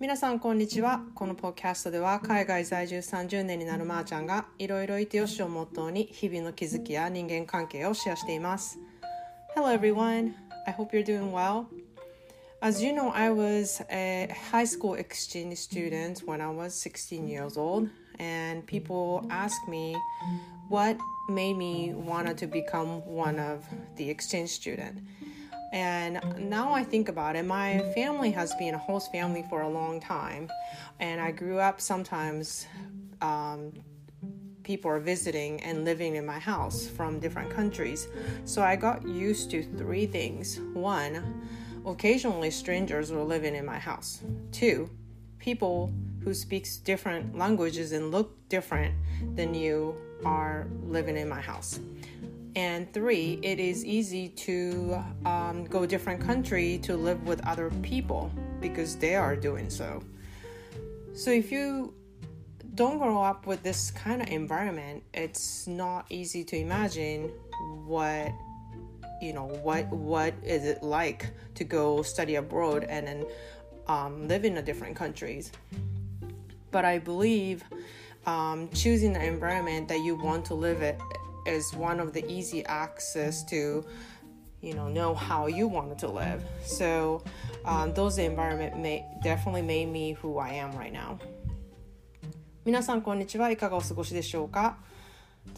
皆さんこんにちはこのポッキャストでは海外在住30年になるまーちゃんがいろいろいてよしをモットーに日々の気づきや人間関係をシェアしています Hello everyone I hope you're doing well As you know, I was a high school exchange student when I was 16 years old, and people ask me what made me want to become one of the exchange student. And now I think about it, my family has been a host family for a long time, and I grew up sometimes. Um, people are visiting and living in my house from different countries. So I got used to three things. One, occasionally strangers were living in my house. Two, people who speaks different languages and look different than you are living in my house. And three, it is easy to um, go different country to live with other people because they are doing so. So if you don't grow up with this kind of environment, it's not easy to imagine what you know what what is it like to go study abroad and then um, live in a different countries. But I believe um, choosing the environment that you want to live it is one of the easy access to you know know how you wanted to live. So um, those environment may definitely made me who I am right now. 皆さんこんにちはいかがお過ごしでしょうか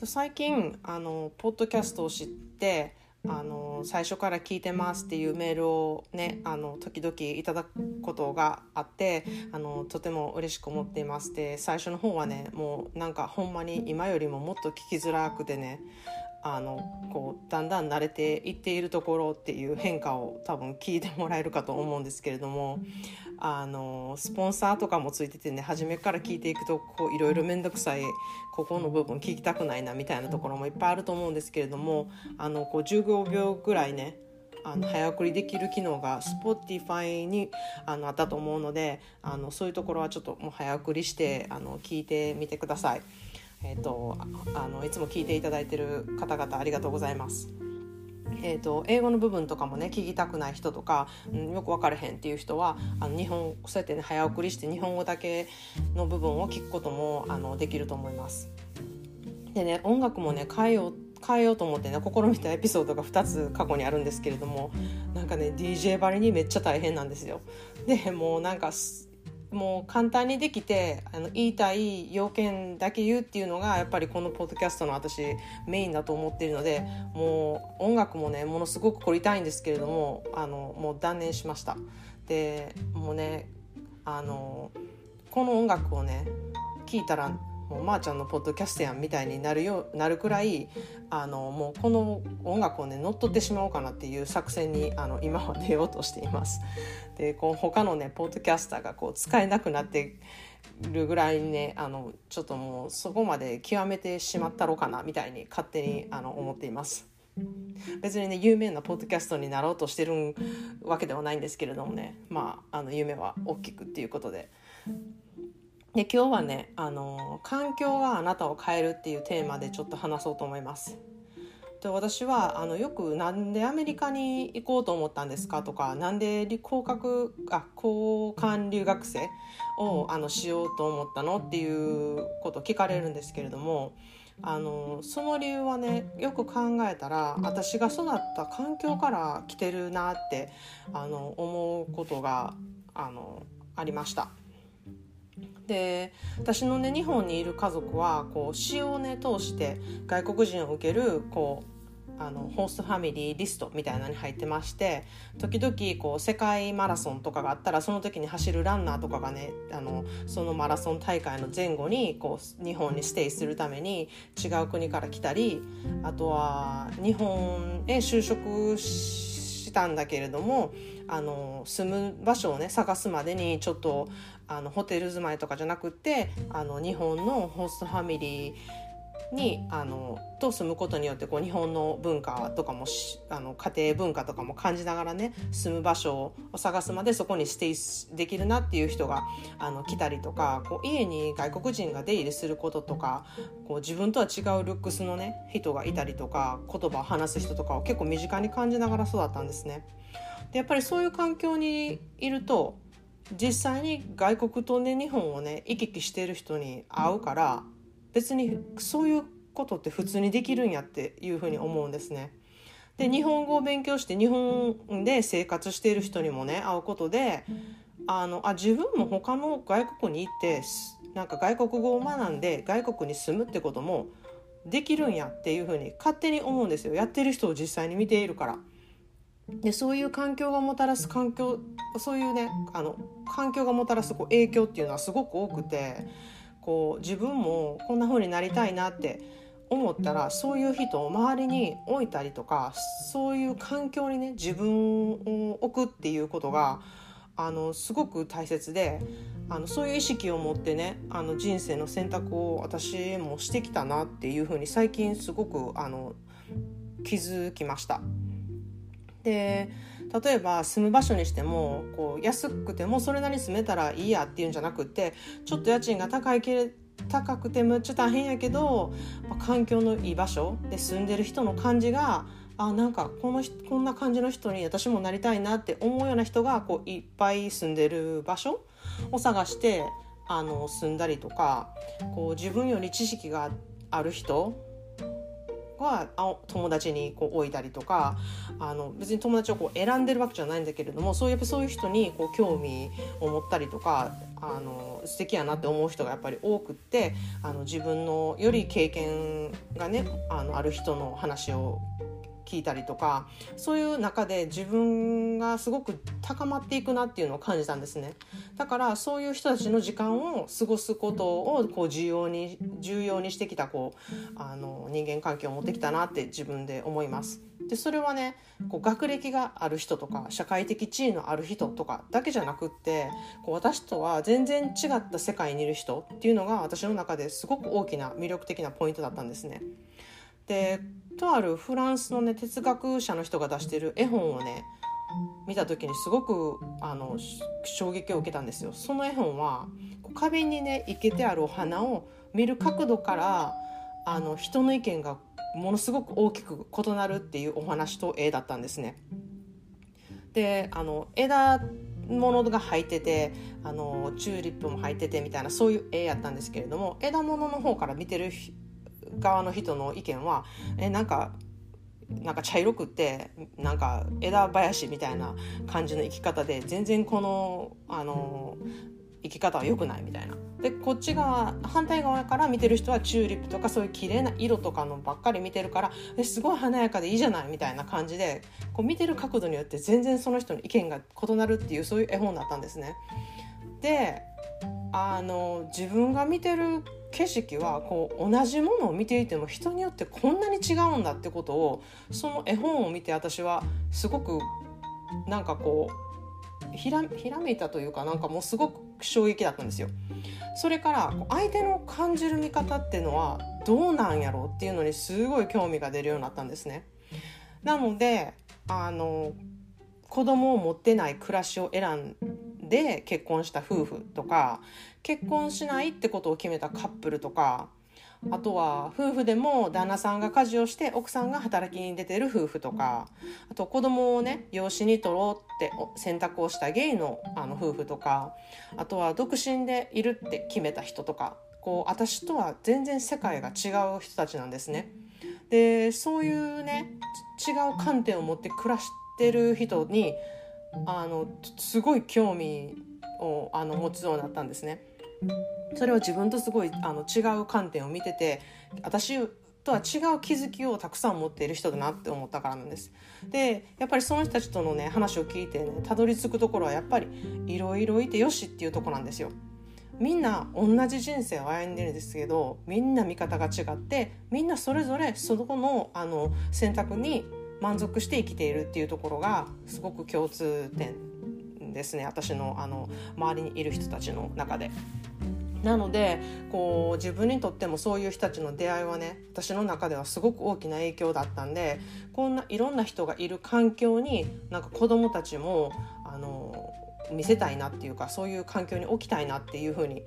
最近あのポッドキャストを知って あの最初から聞いてますっていうメールをねあの時々いただくことがあってあのとても嬉しく思っています。で最初の方はねもうなんかほんまに今よりももっと聞きづらくてねあのこうだんだん慣れていっているところっていう変化を多分聞いてもらえるかと思うんですけれどもあのスポンサーとかもついててね初めから聞いていくといろいろ面倒くさいここの部分聞きたくないなみたいなところもいっぱいあると思うんですけれどもあのこう15秒ぐらいねあの早送りできる機能が Spotify にあのあったと思うのであのそういうところはちょっともう早送りしてあの聞いてみてください。えーと、あのいつも聞いていただいてる方々ありがとうございます。えーと、英語の部分とかもね聞きたくない人とか、うん、よく分からへんっていう人はあの日本そうやってね早送りして日本語だけの部分を聞くこともあのできると思います。でね音楽もね変えよう変えようと思ってね試みたエピソードが2つ過去にあるんですけれどもなんかね DJ ばりにめっちゃ大変なんですよ。でもうなんかもう簡単にできてあの言いたい要件だけ言うっていうのがやっぱりこのポッドキャストの私メインだと思っているのでもう音楽もねものすごく凝りたいんですけれどもあのもう断念しました。でもうねあのこの音楽をね聞いたらもうまーちゃんのポッドキャストやんみたいになるよなるくらいあのもうこの音楽をね乗っ取ってしまおうかなっていう作戦にあの今は出ようとしています。でこう他のねポッドキャスターがこう使えなくなってるぐらいねあのちょっともうそこまで極めてしまったろうかなみたいに勝手にあの思っています。別にね有名なポッドキャストになろうとしてるわけではないんですけれどもねまああの夢は大きくっていうことでで今日はねあの環境があなたを変えるっていうテーマでちょっと話そうと思います。で私はあのよくなんでアメリカに行こうと思ったんですか？とかなんで交換あ交換留学生をあのしようと思ったのっていうこと聞かれるんですけれどもあのその理由はねよく考えたら私が育った環境から来てるなってあの思うことがあのありました。で私のね日本にいる家族はこう詩をね通して外国人を受けるこうあのホーストファミリーリストみたいなのに入ってまして時々こう世界マラソンとかがあったらその時に走るランナーとかがねあのそのマラソン大会の前後にこう日本にステイするために違う国から来たりあとは日本へ就職したんだけれどもあの住む場所をね探すまでにちょっとあのホテル住まいとかじゃなくってあの日本のホストファミリーにあのと住むことによってこう日本の文化とかもあの家庭文化とかも感じながらね住む場所を探すまでそこにステイできるなっていう人があの来たりとかこう家に外国人が出入りすることとかこう自分とは違うルックスのね人がいたりとか言葉を話す人とかを結構身近に感じながら育ったんですね。でやっぱりそういう環境にいると実際に外国とね日本をね行き来してる人に会うから別にそういうことって普通にできるんやっていうふうに思うんですね。で日本語を勉強して日本で生活している人にもね会うことであのあ自分も他の外国に行ってなんか外国語を学んで外国に住むってこともできるんやっていうふうに勝手に思うんですよやってる人を実際に見ているから。でそういう環境がもたらす環境そういうねあの環境がもたらすこう影響っていうのはすごく多くてこう自分もこんな風になりたいなって思ったらそういう人を周りに置いたりとかそういう環境にね自分を置くっていうことがあのすごく大切であのそういう意識を持ってねあの人生の選択を私もしてきたなっていうふうに最近すごくあの気づきました。で例えば住む場所にしてもこう安くてもそれなりに住めたらいいやっていうんじゃなくってちょっと家賃が高いけ高くてむっちゃ大変やけど、まあ、環境のいい場所で住んでる人の感じがあなんかこのこんな感じの人に私もなりたいなって思うような人がこういっぱい住んでる場所を探してあの住んだりとかこう自分より知識がある人は友達にこう置いたりとかあの別に友達をこう選んでるわけじゃないんだけれどもそうやっぱそういう人にこう興味を持ったりとかあの素敵やなって思う人がやっぱり多くってあの自分のより経験がねあのある人の話を聞いたりとかそういう中で自分がすごく高まっていくなっていうのを感じたんですねだからそういう人たちの時間を過ごすことをこう重要に重要にしてきたこうあの人間関係を持ってきたなって自分で思いますでそれはねこう学歴がある人とか社会的地位のある人とかだけじゃなくってこう私とは全然違った世界にいる人っていうのが私の中ですごく大きな魅力的なポイントだったんですね。でとあるフランスのね哲学者の人が出してる絵本をね見た時にすごくあの衝撃を受けたんですよ。その絵本は花瓶にね生けてあるお花を見る角度からあの人の意見がものすごく大きく異なるっていうお話と絵だったんですね。であの枝物が入っててあのチューリップも入っててみたいなそういう絵やったんですけれども枝物の方から見てる側の人の意見はえなんかなんか茶色くってなんか枝林みたいな感じの生き方で全然このあの生き方は良くないみたいな。でこっち側反対側から見てる人はチューリップとかそういう綺麗な色とかのばっかり見てるからえすごい華やかでいいじゃないみたいな感じでこう見てる角度によって全然その人の意見が異なるっていうそういう絵本だったんですね。であの自分が見てる景色はこう同じものを見ていても人によってこんなに違うんだってことをその絵本を見て私はすごくなんかこうひらひらめいたというかなんかもうすごく衝撃だったんですよ。それから相手の感じる見方っていうのはどうなんやろうっていうのにすごい興味が出るようになったんですね。なのであの子供を持ってない暮らしを選んで結婚した夫婦とか結婚しないってことを決めたカップルとかあとは夫婦でも旦那さんが家事をして奥さんが働きに出てる夫婦とかあと子供をね養子に取ろうって選択をしたゲイのあの夫婦とかあとは独身でいるって決めた人とかこう私とは全然世界が違う人たちなんですね。でそういうね違う観点を持って暮らしてる人にあのすごい興味をあの持つようになったんですね。それを自分とすごいあの違う観点を見てて私とは違う気づきをたくさん持っている人だなって思ったからなんです。でやっぱりその人たちとのね話を聞いてねたどり着くところはやっぱりいろいろいてよしっていうとこなんですよ。みんな同じ人生を歩んでるんですけどみんな見方が違ってみんなそれぞれそこのあの選択に満足して生きているっていうところがすごく共通点ですね私のあの周りにいる人たちの中で。なのでこう自分にとってもそういう人たちの出会いはね私の中ではすごく大きな影響だったんでこんないろんな人がいる環境になんか子供たちもあの見せたいなっていうかそういう環境に置きたいなっていうふうに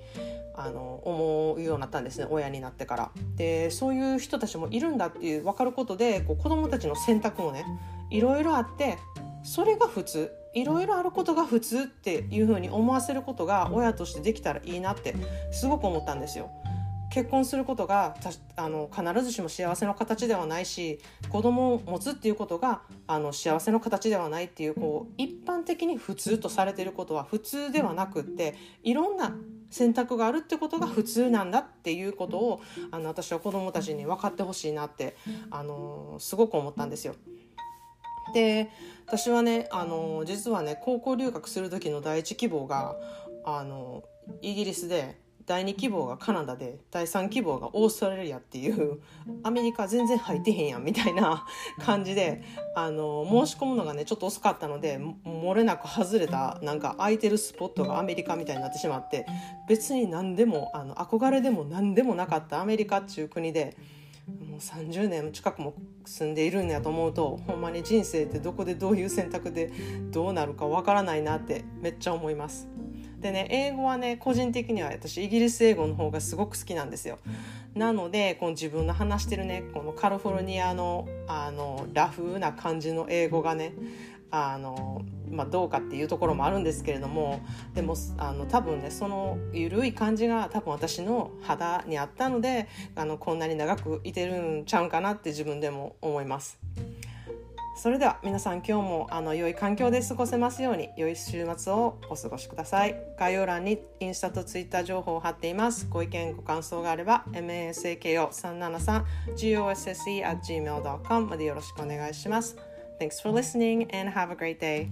あの思うようになったんですね親になってから。でそういう人たちもいるんだっていう分かることでこう子どもたちの選択もねいろいろあってそれが普通いろいろあることが普通っていうふうに思わせることが親としてできたらいいなってすごく思ったんですよ。結婚することがあの必ずしも幸せの形ではないし子供を持つっていうことがあの幸せの形ではないっていうこう一般的に普通とされてることは普通ではなくっていろんな選択があるってことが普通なんだっていうことをあの私は子供たちに分かってほしいなってあのすごく思ったんですよ。で私はねあの実はね高校留学する時の第一希望があのイギリスで第2希望がカナダで第3希望がオーストラリアっていうアメリカ全然入ってへんやんみたいな感じであの申し込むのがねちょっと遅かったので漏れなく外れたなんか空いてるスポットがアメリカみたいになってしまって別に何でもあの憧れでも何でもなかったアメリカっていう国で。もう30年近くも住んでいるんやと思うとほんまに人生ってどこでどういう選択でどうなるかわからないなってめっちゃ思います。でね英語はね個人的には私イギリス英語の方がすごく好きなんですよなのでこの自分の話してるねこのカリフォルニアのあのラフな感じの英語がねあの、まあ、どうかっていうところもあるんですけれどもでもあの多分ねその緩い感じが多分私の肌にあったのであのこんなに長くいてるんちゃうんかなって自分でも思います。それでは皆さん今日もあの良い環境で過ごせますように良い週末をお過ごしください。概要欄にインスタとツイッター情報を貼っています。ご意見ご感想があれば masako373gosse at gmail.com までよろしくお願いします。Thanks for listening and have a great day.